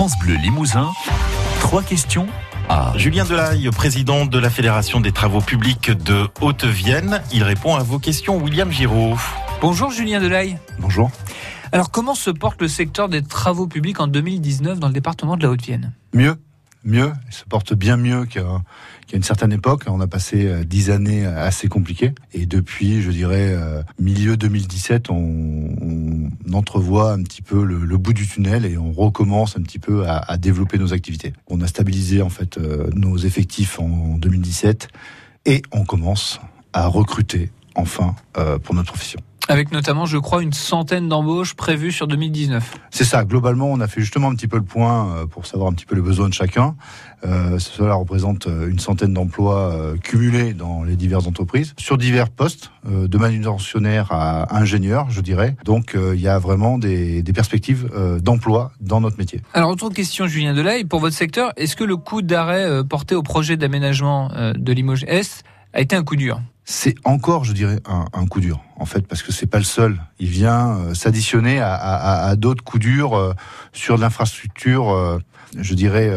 France Bleu Limousin, trois questions à Julien Delaille, président de la Fédération des travaux publics de Haute-Vienne. Il répond à vos questions, William Giraud. Bonjour Julien Delaille. Bonjour. Alors comment se porte le secteur des travaux publics en 2019 dans le département de la Haute-Vienne? Mieux, mieux. Il se porte bien mieux qu'à une certaine époque. On a passé euh, dix années assez compliquées. Et depuis, je dirais, euh, milieu 2017, on, entrevoit un petit peu le, bout du tunnel et on recommence un petit peu à, développer nos activités. On a stabilisé en fait euh, nos effectifs en 2017 et on commence à recruter enfin pour notre profession. Avec notamment, je crois, une centaine d'embauches prévues sur 2019. C'est ça. Globalement, on a fait justement un petit peu le point euh, pour savoir un petit peu les besoins de chacun. Euh, cela représente euh, une centaine d'emplois cumulés dans les diverses entreprises, sur divers postes, de manutentionnaire à ingénieur, je dirais. Donc, il y a vraiment des, perspectives d'emploi dans notre métier. Alors, autre question, Julien Delay, pour votre secteur, est-ce que le coup d'arrêt porté au projet d'aménagement de Limoges Est a été un coup dur? C'est encore, je dirais, un, coup dur, en fait, parce que c'est pas le seul. Il vient euh, s'additionner à, d'autres coups durs euh, sur l'infrastructure, euh, je dirais,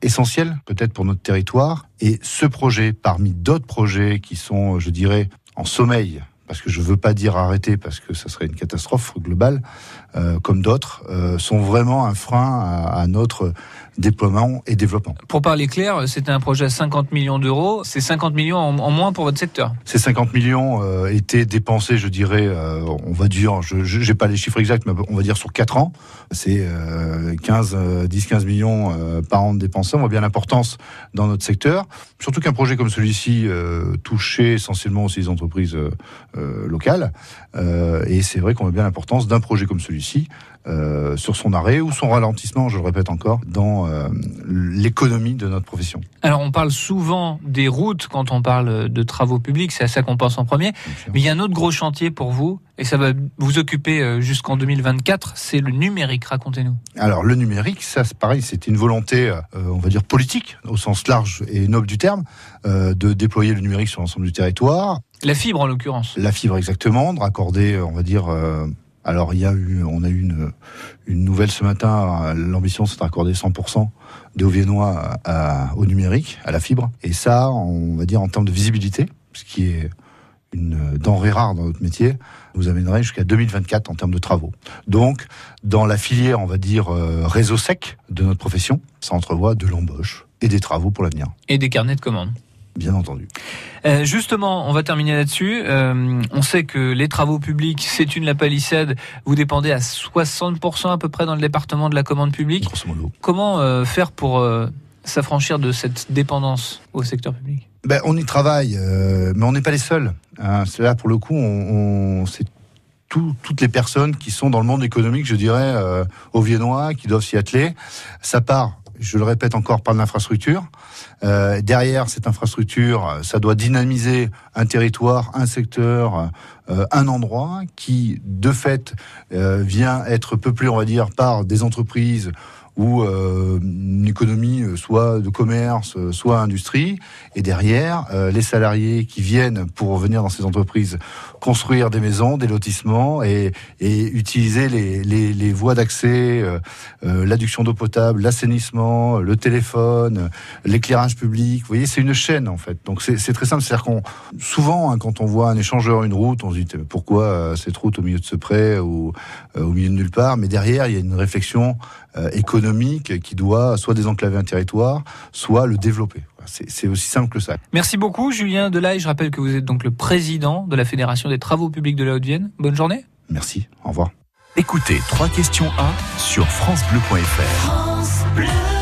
essentielle, peut-être pour notre territoire. Et ce projet, parmi d'autres projets qui sont, je dirais, en sommeil, parce que je veux pas dire arrêter, parce que ça serait une catastrophe globale, comme d'autres, sont vraiment un frein à notre déploiement et développement. Pour parler clair, c'était un projet à 50 millions d'euros. C'est 50 millions en, moins pour votre secteur. Ces 50 millions euh, étaient dépensés, je dirais, euh, on va dire, je n'ai pas les chiffres exacts, mais on va dire sur 4 ans. C'est 15, 10, 15 millions euh, par an de dépensés. On voit bien l'importance dans notre secteur. Surtout qu'un projet comme celui-ci touchait essentiellement aussi les entreprises locales. et c'est vrai qu'on voit bien l'importance d'un projet comme celui-ci sur son arrêt ou son ralentissement, je le répète encore, dans euh, l'économie de notre profession. Alors on parle souvent des routes quand on parle de travaux publics, c'est à ça qu'on pense en premier. Mais il y a un autre gros chantier pour vous, et ça va vous occuper euh, jusqu'en 2024, c'est le numérique. Racontez-nous. Alors le numérique, ça c'est pareil, c'est une volonté, euh, on va dire politique, au sens large et noble du terme, de déployer le numérique sur l'ensemble du territoire. La fibre en l'occurrence. La fibre exactement, de raccorder, on va dire alors on a eu une, nouvelle ce matin. L'ambition, c'est de raccorder 100% des Hauts-Viennois au numérique, à la fibre. Et ça, on va dire en termes de visibilité, ce qui est une denrée rare dans notre métier, nous amènerait jusqu'à 2024 en termes de travaux. Donc, dans la filière, on va dire euh, réseau sec de notre profession, ça entrevoit de l'embauche et des travaux pour l'avenir. Et des carnets de commandes bien entendu. Euh, justement, on va terminer là-dessus. Euh, on sait que les travaux publics, c'est une la palissade. Vous dépendez à 60% à peu près dans le département de la commande publique. Comment euh, faire pour s'affranchir de cette dépendance au secteur public? Ben, On y travaille, mais on n'est pas les seuls. Hein. Là, pour le coup, on, c'est toutes les personnes qui sont dans le monde économique, je dirais, aux Viennois, qui doivent s'y atteler. Ça part je le répète encore, par l'infrastructure. Euh, derrière cette infrastructure, ça doit dynamiser un territoire, un secteur, euh, un endroit qui, de fait, euh, vient être peuplé, on va dire, par des entreprises ou euh, une économie euh, soit de commerce, euh, soit industrie, et derrière les salariés qui viennent pour venir dans ces entreprises construire des maisons, des lotissements et, et utiliser les, les, les voies d'accès, l'adduction d'eau potable, l'assainissement, le téléphone, l'éclairage public. Vous voyez, c'est une chaîne en fait. Donc c'est très simple, c'est-à-dire qu'on souvent hein, quand on voit un échangeur, une route, on se dit pourquoi cette route au milieu de ce pré ou au milieu de nulle part, mais derrière il y a une réflexion économique économique qui doit soit désenclaver un territoire, soit le développer. C'est aussi simple que ça. Merci beaucoup, Julien Delaye. Je rappelle que vous êtes donc le président de la Fédération des travaux publics de la Haute-Vienne. Bonne journée. Merci. Au revoir. Écoutez trois questions 1 sur FranceBleu.fr. France Bleu.